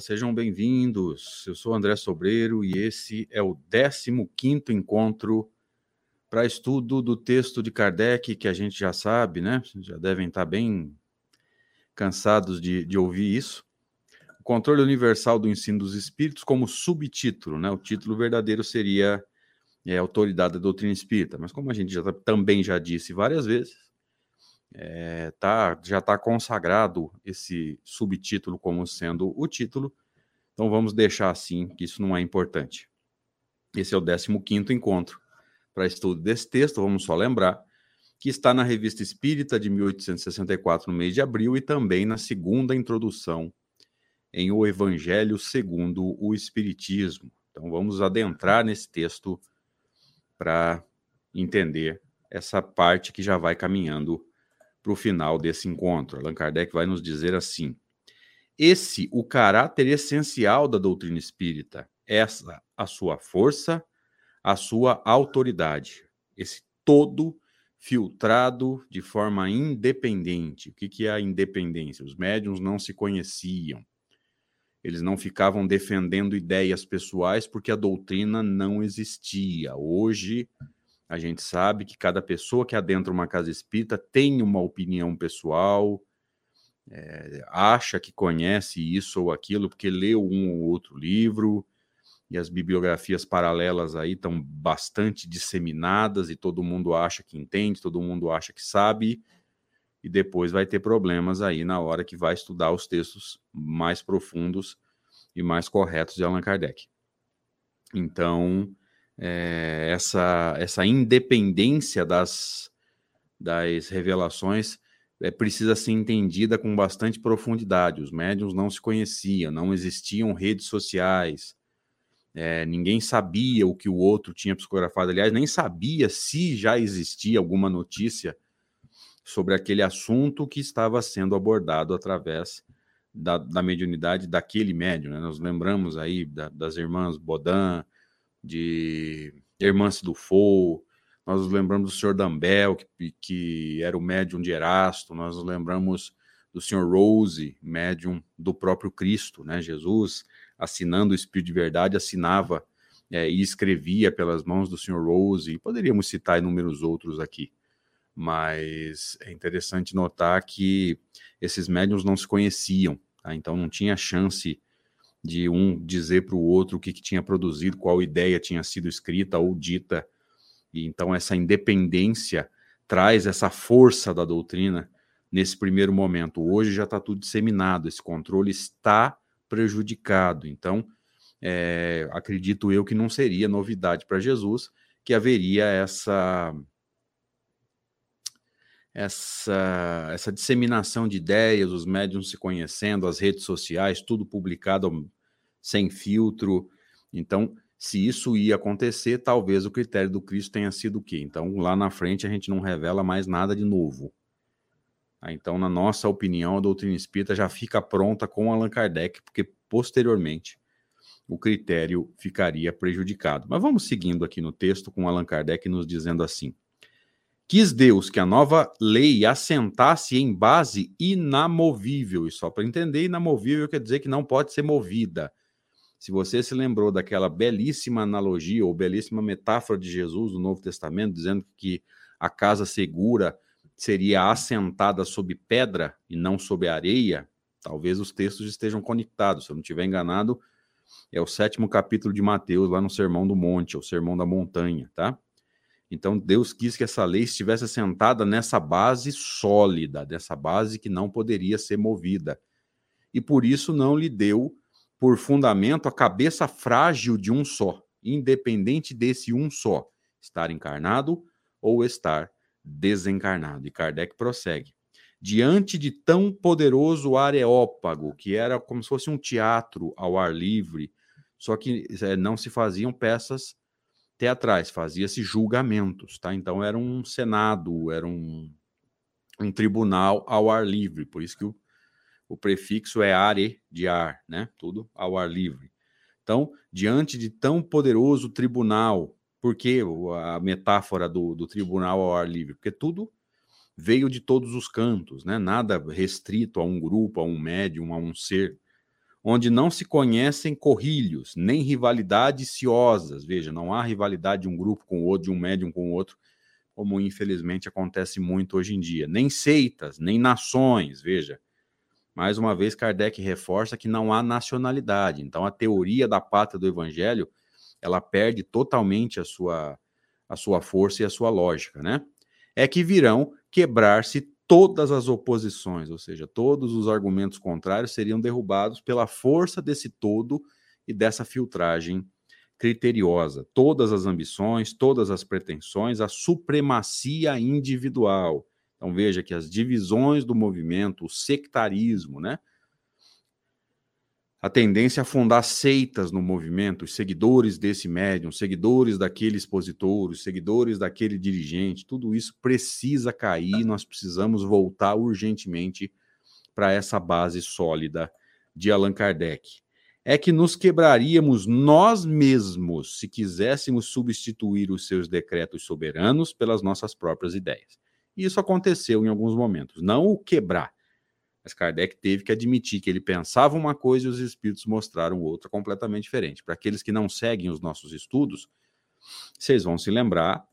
Sejam bem-vindos. Eu sou André Sobreiro e esse é o 15 encontro para estudo do texto de Kardec, que a gente já sabe, né? Já devem estar bem cansados de, de ouvir isso. O controle universal do ensino dos espíritos, como subtítulo, né? O título verdadeiro seria é, Autoridade da Doutrina Espírita, mas como a gente já, também já disse várias vezes, é, tá, já está consagrado esse subtítulo como sendo o título, então vamos deixar assim, que isso não é importante. Esse é o 15 encontro para estudo desse texto, vamos só lembrar que está na Revista Espírita de 1864, no mês de abril, e também na segunda introdução em O Evangelho segundo o Espiritismo. Então vamos adentrar nesse texto para entender essa parte que já vai caminhando para o final desse encontro. Allan Kardec vai nos dizer assim: esse o caráter essencial da doutrina espírita, essa a sua força, a sua autoridade, esse todo filtrado de forma independente. O que, que é a independência? Os médiums não se conheciam. Eles não ficavam defendendo ideias pessoais porque a doutrina não existia. Hoje, a gente sabe que cada pessoa que adentra uma casa espírita tem uma opinião pessoal, é, acha que conhece isso ou aquilo porque leu um ou outro livro, e as bibliografias paralelas aí estão bastante disseminadas e todo mundo acha que entende, todo mundo acha que sabe, e depois vai ter problemas aí na hora que vai estudar os textos mais profundos e mais corretos de Allan Kardec. Então, é, essa, essa independência das, das revelações é, precisa ser entendida com bastante profundidade. Os médiums não se conheciam, não existiam redes sociais, é, ninguém sabia o que o outro tinha psicografado. Aliás, nem sabia se já existia alguma notícia sobre aquele assunto que estava sendo abordado através da, da mediunidade daquele médium. Né? Nós lembramos aí da, das irmãs Bodan, de Hermance do Fou, nós nos lembramos do senhor Dambel, que, que era o médium de Erasto, nós nos lembramos do senhor Rose, médium do próprio Cristo, né? Jesus, assinando o Espírito de Verdade, assinava é, e escrevia pelas mãos do senhor Rose, e poderíamos citar inúmeros outros aqui, mas é interessante notar que esses médiums não se conheciam, tá? então não tinha chance de um dizer para o outro o que, que, tinha produzido, qual ideia tinha sido escrita ou dita. E então essa independência traz essa força da doutrina nesse primeiro momento. Hoje já está tudo disseminado, esse controle está prejudicado. Então, é, acredito eu que não seria novidade para Jesus que haveria essa essa, essa disseminação de ideias, os médiums se conhecendo, as redes sociais, tudo publicado sem filtro. Então, se isso ia acontecer, talvez o critério do Cristo tenha sido o quê? Então, lá na frente, a gente não revela mais nada de novo. Ah, então, na nossa opinião, a doutrina espírita já fica pronta com Allan Kardec, porque posteriormente o critério ficaria prejudicado. Mas vamos seguindo aqui no texto com Allan Kardec nos dizendo assim. Quis Deus que a nova lei assentasse em base inamovível, e só para entender, inamovível quer dizer que não pode ser movida. Se você se lembrou daquela belíssima analogia ou belíssima metáfora de Jesus no Novo Testamento, dizendo que a casa segura seria assentada sob pedra e não sob areia, talvez os textos estejam conectados. Se eu não estiver enganado, é o sétimo capítulo de Mateus, lá no Sermão do Monte, ou Sermão da Montanha, tá? Então Deus quis que essa lei estivesse assentada nessa base sólida, dessa base que não poderia ser movida. E por isso não lhe deu por fundamento a cabeça frágil de um só, independente desse um só, estar encarnado ou estar desencarnado. E Kardec prossegue. Diante de tão poderoso areópago, que era como se fosse um teatro ao ar livre, só que é, não se faziam peças teatrais, fazia-se julgamentos, tá? Então era um senado, era um, um tribunal ao ar livre, por isso que o, o prefixo é are de ar, né? Tudo ao ar livre. Então, diante de tão poderoso tribunal, por que a metáfora do, do tribunal ao ar livre? Porque tudo veio de todos os cantos, né? Nada restrito a um grupo, a um médium, a um ser. Onde não se conhecem corrilhos, nem rivalidades ciosas. Veja, não há rivalidade de um grupo com o outro, de um médium com o outro, como infelizmente acontece muito hoje em dia. Nem seitas, nem nações. Veja, mais uma vez, Kardec reforça que não há nacionalidade. Então, a teoria da pátria do evangelho ela perde totalmente a sua, a sua força e a sua lógica, né? É que virão quebrar-se todas as oposições, ou seja, todos os argumentos contrários seriam derrubados pela força desse todo e dessa filtragem criteriosa. Todas as ambições, todas as pretensões, a supremacia individual. Então veja que as divisões do movimento, o sectarismo, né? A tendência a fundar seitas no movimento, os seguidores desse médium, seguidores daquele expositor, os seguidores daquele dirigente, tudo isso precisa cair, nós precisamos voltar urgentemente para essa base sólida de Allan Kardec. É que nos quebraríamos nós mesmos se quiséssemos substituir os seus decretos soberanos pelas nossas próprias ideias. E isso aconteceu em alguns momentos. Não o quebrar, mas Kardec teve que admitir que ele pensava uma coisa e os espíritos mostraram outra completamente diferente. Para aqueles que não seguem os nossos estudos, vocês vão se lembrar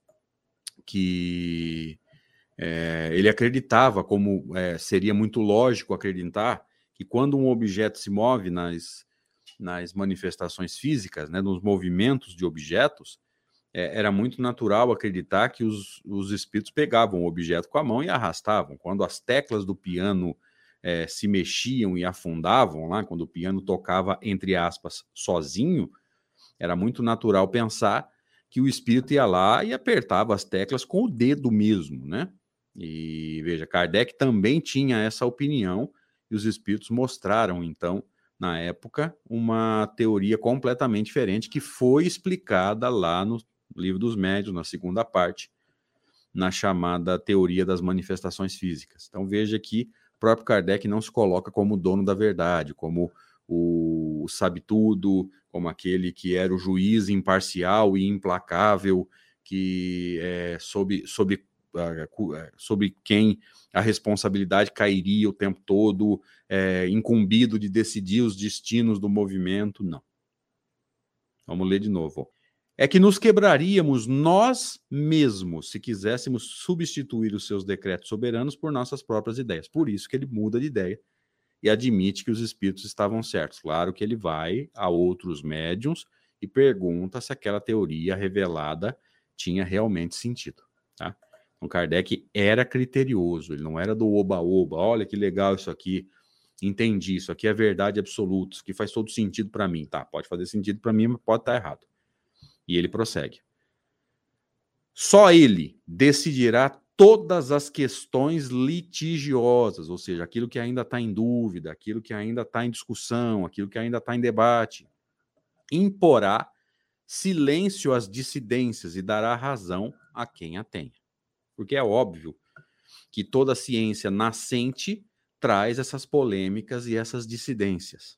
que é, ele acreditava, como é, seria muito lógico acreditar, que quando um objeto se move nas, nas manifestações físicas, né, nos movimentos de objetos, é, era muito natural acreditar que os, os espíritos pegavam o objeto com a mão e arrastavam. Quando as teclas do piano é, se mexiam e afundavam lá, quando o piano tocava, entre aspas, sozinho, era muito natural pensar que o espírito ia lá e apertava as teclas com o dedo mesmo, né? E veja, Kardec também tinha essa opinião e os espíritos mostraram, então, na época, uma teoria completamente diferente que foi explicada lá no Livro dos Médios, na segunda parte, na chamada Teoria das Manifestações Físicas. Então, veja que próprio Kardec não se coloca como dono da verdade, como o, o sabe-tudo, como aquele que era o juiz imparcial e implacável, que é, sob, sob, uh, sobre quem a responsabilidade cairia o tempo todo, é, incumbido de decidir os destinos do movimento. Não. Vamos ler de novo é que nos quebraríamos nós mesmos se quiséssemos substituir os seus decretos soberanos por nossas próprias ideias. Por isso que ele muda de ideia e admite que os espíritos estavam certos. Claro que ele vai a outros médiums e pergunta se aquela teoria revelada tinha realmente sentido. Tá? Então, Kardec era criterioso, ele não era do oba-oba. Olha que legal isso aqui, entendi, isso aqui é verdade absoluta, isso aqui faz todo sentido para mim. Tá, pode fazer sentido para mim, mas pode estar errado. E ele prossegue. Só ele decidirá todas as questões litigiosas, ou seja, aquilo que ainda está em dúvida, aquilo que ainda está em discussão, aquilo que ainda está em debate. Imporá silêncio às dissidências e dará razão a quem a tenha. Porque é óbvio que toda ciência nascente traz essas polêmicas e essas dissidências.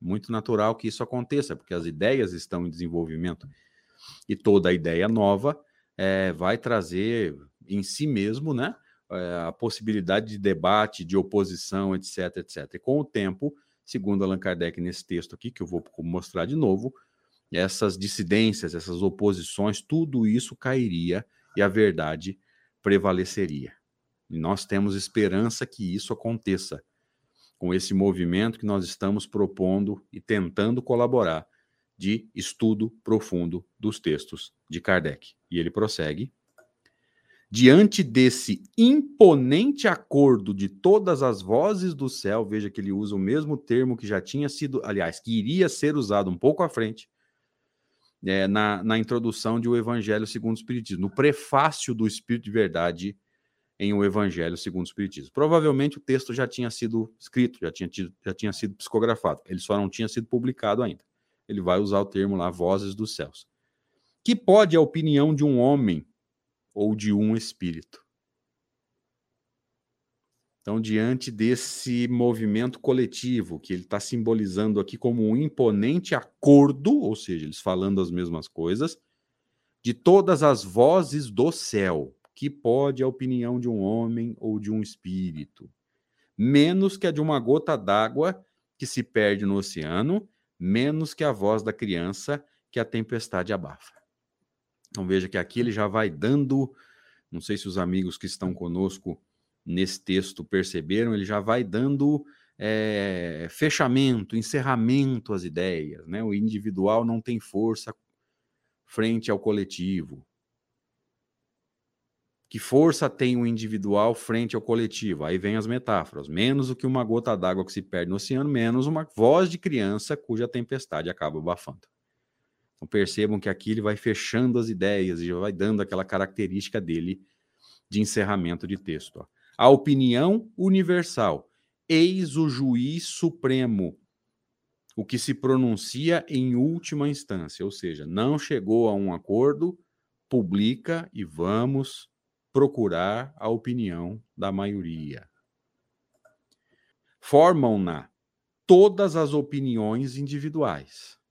Muito natural que isso aconteça, porque as ideias estão em desenvolvimento e toda ideia nova é, vai trazer em si mesmo né, é, a possibilidade de debate, de oposição, etc, etc. E com o tempo, segundo Allan Kardec nesse texto aqui, que eu vou mostrar de novo, essas dissidências, essas oposições, tudo isso cairia e a verdade prevaleceria. E nós temos esperança que isso aconteça com esse movimento que nós estamos propondo e tentando colaborar de estudo profundo dos textos de Kardec. E ele prossegue. Diante desse imponente acordo de todas as vozes do céu, veja que ele usa o mesmo termo que já tinha sido, aliás, que iria ser usado um pouco à frente, é, na, na introdução de O Evangelho segundo o Espiritismo, no prefácio do Espírito de Verdade em O Evangelho segundo o Espiritismo. Provavelmente o texto já tinha sido escrito, já tinha, tido, já tinha sido psicografado, ele só não tinha sido publicado ainda ele vai usar o termo lá, vozes dos céus. Que pode a opinião de um homem ou de um espírito? Então, diante desse movimento coletivo, que ele está simbolizando aqui como um imponente acordo, ou seja, eles falando as mesmas coisas, de todas as vozes do céu, que pode a opinião de um homem ou de um espírito, menos que a de uma gota d'água que se perde no oceano, menos que a voz da criança que a tempestade abafa. Então veja que aqui ele já vai dando, não sei se os amigos que estão conosco nesse texto perceberam, ele já vai dando é, fechamento, encerramento às ideias. Né? O individual não tem força frente ao coletivo. Que força tem o individual frente ao coletivo? Aí vem as metáforas. Menos do que uma gota d'água que se perde no oceano, menos uma voz de criança cuja tempestade acaba abafando. Então percebam que aqui ele vai fechando as ideias e vai dando aquela característica dele de encerramento de texto. Ó. A opinião universal. Eis o juiz supremo, o que se pronuncia em última instância, ou seja, não chegou a um acordo, publica e vamos procurar a opinião da maioria. Formam-na todas as opiniões individuais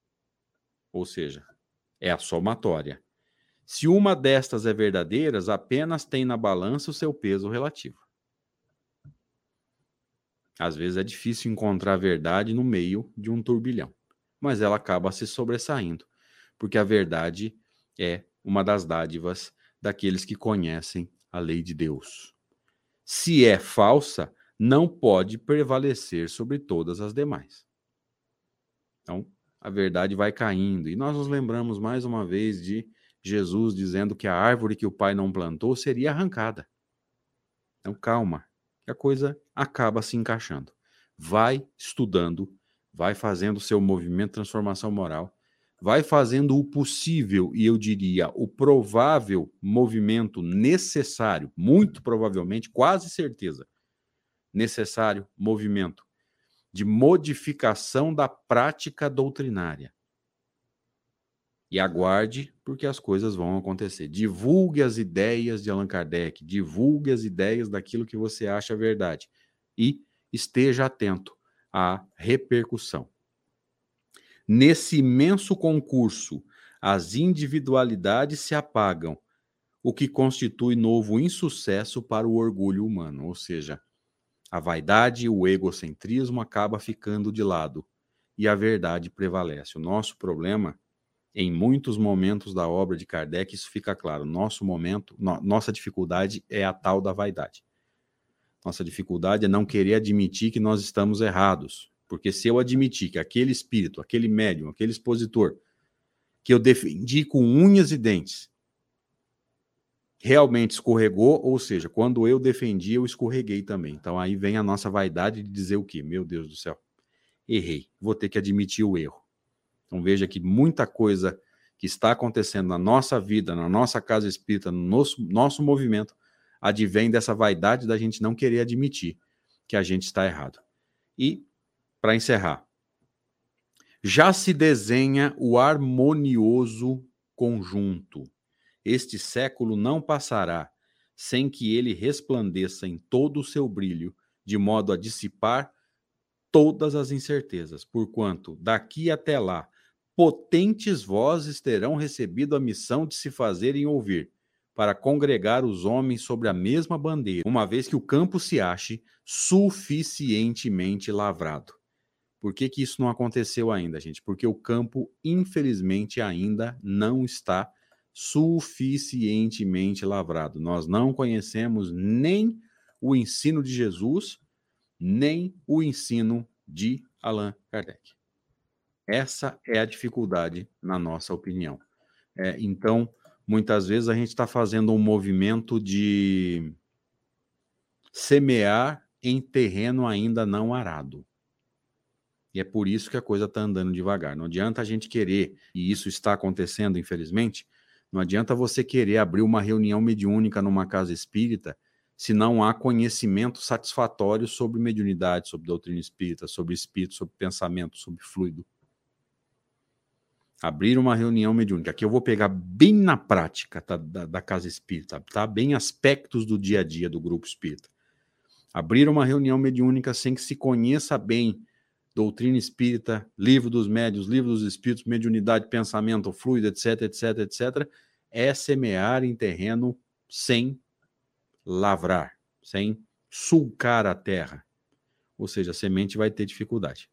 ou seja, é a somatória. Se uma destas é verdadeira, apenas tem na balança o seu peso relativo. Às vezes é difícil encontrar a verdade no meio de um turbilhão, mas ela acaba se sobressaindo, porque a verdade é uma das dádivas daqueles que conhecem a lei de Deus. Se é falsa, não pode prevalecer sobre todas as demais. Então, a verdade vai caindo. E nós nos lembramos mais uma vez de Jesus dizendo que a árvore que o Pai não plantou seria arrancada. Então, calma, que a coisa acaba se encaixando. Vai estudando, vai fazendo o seu movimento de transformação moral, vai fazendo o possível e eu diria o provável movimento necessário, muito provavelmente, quase certeza, necessário movimento de modificação da prática doutrinária. E aguarde, porque as coisas vão acontecer. Divulgue as ideias de Allan Kardec, divulgue as ideias daquilo que você acha verdade. E esteja atento à repercussão. Nesse imenso concurso, as individualidades se apagam, o que constitui novo insucesso para o orgulho humano, ou seja, a vaidade e o egocentrismo acaba ficando de lado e a verdade prevalece. O nosso problema, em muitos momentos da obra de Kardec, isso fica claro. Nosso momento, no, nossa dificuldade é a tal da vaidade. Nossa dificuldade é não querer admitir que nós estamos errados. Porque se eu admitir que aquele espírito, aquele médium, aquele expositor, que eu defendi com unhas e dentes, realmente escorregou, ou seja, quando eu defendi, eu escorreguei também. Então aí vem a nossa vaidade de dizer o quê? Meu Deus do céu, errei, vou ter que admitir o erro. Então veja que muita coisa que está acontecendo na nossa vida, na nossa casa espírita, no nosso, nosso movimento, advém dessa vaidade da gente não querer admitir que a gente está errado. E, para encerrar, já se desenha o harmonioso conjunto. Este século não passará sem que ele resplandeça em todo o seu brilho, de modo a dissipar todas as incertezas, porquanto daqui até lá potentes vozes terão recebido a missão de se fazerem ouvir, para congregar os homens sobre a mesma bandeira, uma vez que o campo se ache suficientemente lavrado. Por que, que isso não aconteceu ainda, gente? Porque o campo, infelizmente, ainda não está suficientemente lavrado. Nós não conhecemos nem o ensino de Jesus, nem o ensino de Allan Kardec. Essa é a dificuldade, na nossa opinião. É, então, muitas vezes a gente está fazendo um movimento de semear em terreno ainda não arado. E é por isso que a coisa está andando devagar. Não adianta a gente querer, e isso está acontecendo, infelizmente, não adianta você querer abrir uma reunião mediúnica numa casa espírita se não há conhecimento satisfatório sobre mediunidade, sobre doutrina espírita, sobre espírito, sobre pensamento, sobre fluido. Abrir uma reunião mediúnica. Aqui eu vou pegar bem na prática tá, da, da, casa espírita, tá? Bem aspectos do dia a dia do grupo espírita. Abrir uma reunião mediúnica sem que se conheça bem doutrina espírita, livro dos médios, livro dos espíritos, mediunidade, pensamento, fluido, etc, etc, etc, é semear em terreno sem lavrar, sem sulcar a terra. Ou seja, a semente vai ter dificuldade.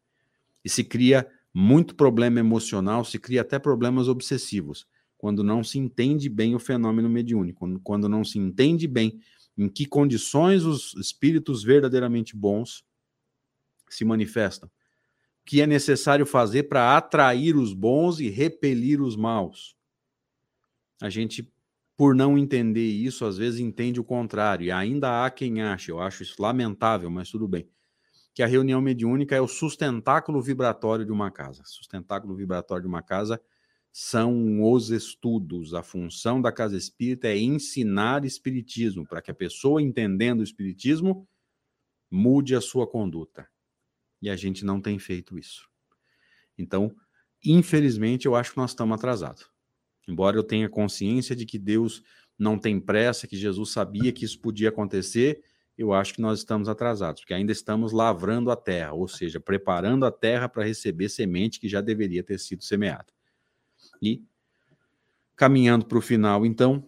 E se cria muito problema emocional, se cria até problemas obsessivos, quando não se entende bem o fenômeno mediúnico, quando, não se entende bem em que condições os espíritos verdadeiramente bons se manifestam. Que é necessário fazer para atrair os bons e repelir os maus. A gente, por não entender isso, às vezes entende o contrário, e ainda há quem ache, eu acho isso lamentável, mas tudo bem que a reunião mediúnica é o sustentáculo vibratório de uma casa. Sustentáculo vibratório de uma casa são os estudos. A função da casa espírita é ensinar espiritismo, para que a pessoa, entendendo o espiritismo, mude a sua conduta. E a gente não tem feito isso. Então, infelizmente, eu acho que nós estamos atrasados. Embora eu tenha consciência de que Deus não tem pressa, que Jesus sabia que isso podia acontecer, eu acho que nós estamos atrasados, porque ainda estamos lavrando a terra, ou seja, preparando a terra para receber semente que já deveria ter sido semeada. E caminhando para o final, então,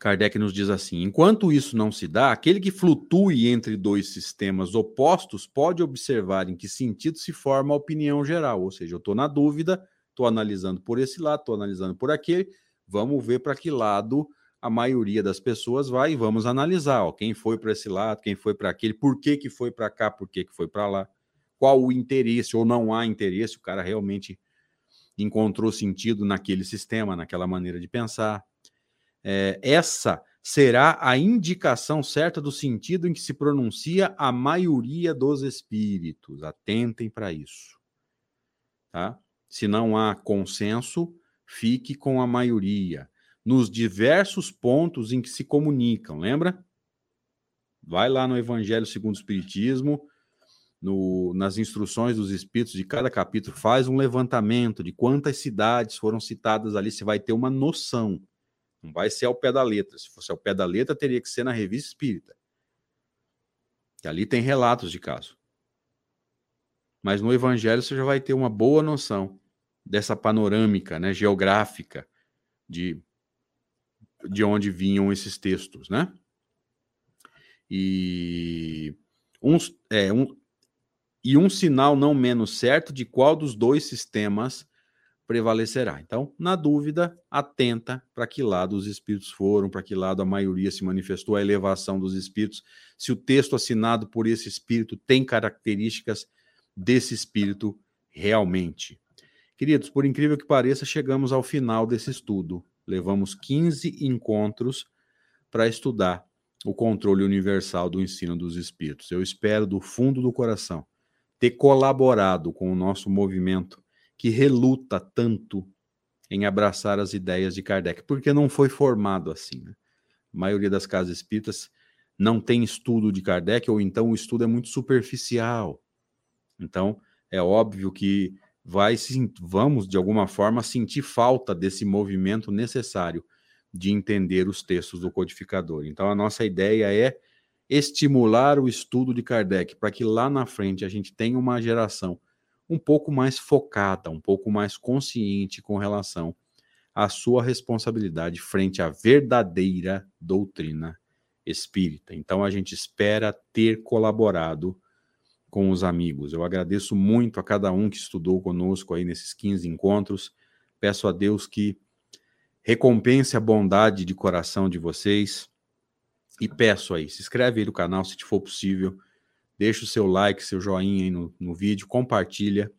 Kardec nos diz assim: enquanto isso não se dá, aquele que flutue entre dois sistemas opostos pode observar em que sentido se forma a opinião geral, ou seja, eu estou na dúvida, estou analisando por esse lado, estou analisando por aquele, vamos ver para que lado a maioria das pessoas vai e vamos analisar ó, quem foi para esse lado, quem foi para aquele, por que, que foi para cá, por que, que foi para lá, qual o interesse ou não há interesse, o cara realmente encontrou sentido naquele sistema, naquela maneira de pensar. É, essa será a indicação certa do sentido em que se pronuncia a maioria dos espíritos. Atentem para isso. Tá? Se não há consenso, fique com a maioria nos diversos pontos em que se comunicam, lembra? Vai lá no Evangelho segundo o Espiritismo, no, nas instruções dos Espíritos de cada capítulo, faz um levantamento de quantas cidades foram citadas ali, você vai ter uma noção. Não vai ser ao pé da letra. Se fosse ao pé da letra, teria que ser na revista espírita. Que ali tem relatos de caso. Mas no Evangelho você já vai ter uma boa noção dessa panorâmica né, geográfica de de onde vinham esses textos, né? E, é, um, e um sinal não menos certo de qual dos dois sistemas prevalecerá. Então, na dúvida, atenta para que lado os espíritos foram, para que lado a maioria se manifestou, a elevação dos espíritos, se o texto assinado por esse espírito tem características desse espírito realmente. Queridos, por incrível que pareça, chegamos ao final desse estudo. Levamos 15 encontros para estudar o controle universal do ensino dos espíritos. Eu espero do fundo do coração ter colaborado com o nosso movimento que reluta tanto em abraçar as ideias de Kardec, porque não foi formado assim. Né? A maioria das casas espíritas não tem estudo de Kardec, ou então o estudo é muito superficial. Então, é óbvio que vai vamos de alguma forma sentir falta desse movimento necessário de entender os textos do codificador. Então a nossa ideia é estimular o estudo de Kardec para que lá na frente a gente tenha uma geração um pouco mais focada, um pouco mais consciente com relação à sua responsabilidade frente à verdadeira doutrina espírita. Então a gente espera ter colaborado com os amigos. Eu agradeço muito a cada um que estudou conosco aí nesses 15 encontros. Peço a Deus que recompense a bondade de coração de vocês. E peço aí, se inscreve aí no canal se te for possível. Deixa o seu like, seu joinha aí no, no vídeo, compartilha.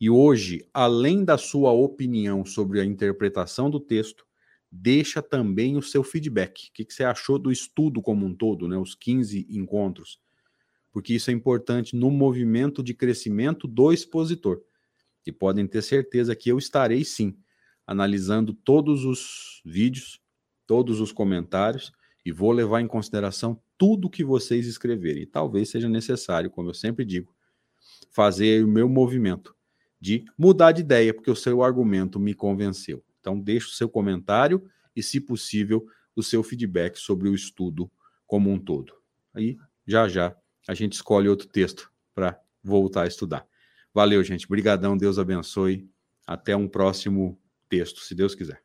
E hoje, além da sua opinião sobre a interpretação do texto, deixa também o seu feedback. O que, que você achou do estudo como um todo, né? Os 15 encontros porque isso é importante no movimento de crescimento do expositor. E podem ter certeza que eu estarei sim analisando todos os vídeos, todos os comentários e vou levar em consideração tudo que vocês escreverem. Talvez seja necessário, como eu sempre digo, fazer o meu movimento de mudar de ideia, porque o seu argumento me convenceu. Então, deixe o seu comentário e, se possível, o seu feedback sobre o estudo como um todo. Aí, já já, a gente escolhe outro texto para voltar a estudar. Valeu, gente. Obrigadão. Deus abençoe. Até um próximo texto, se Deus quiser.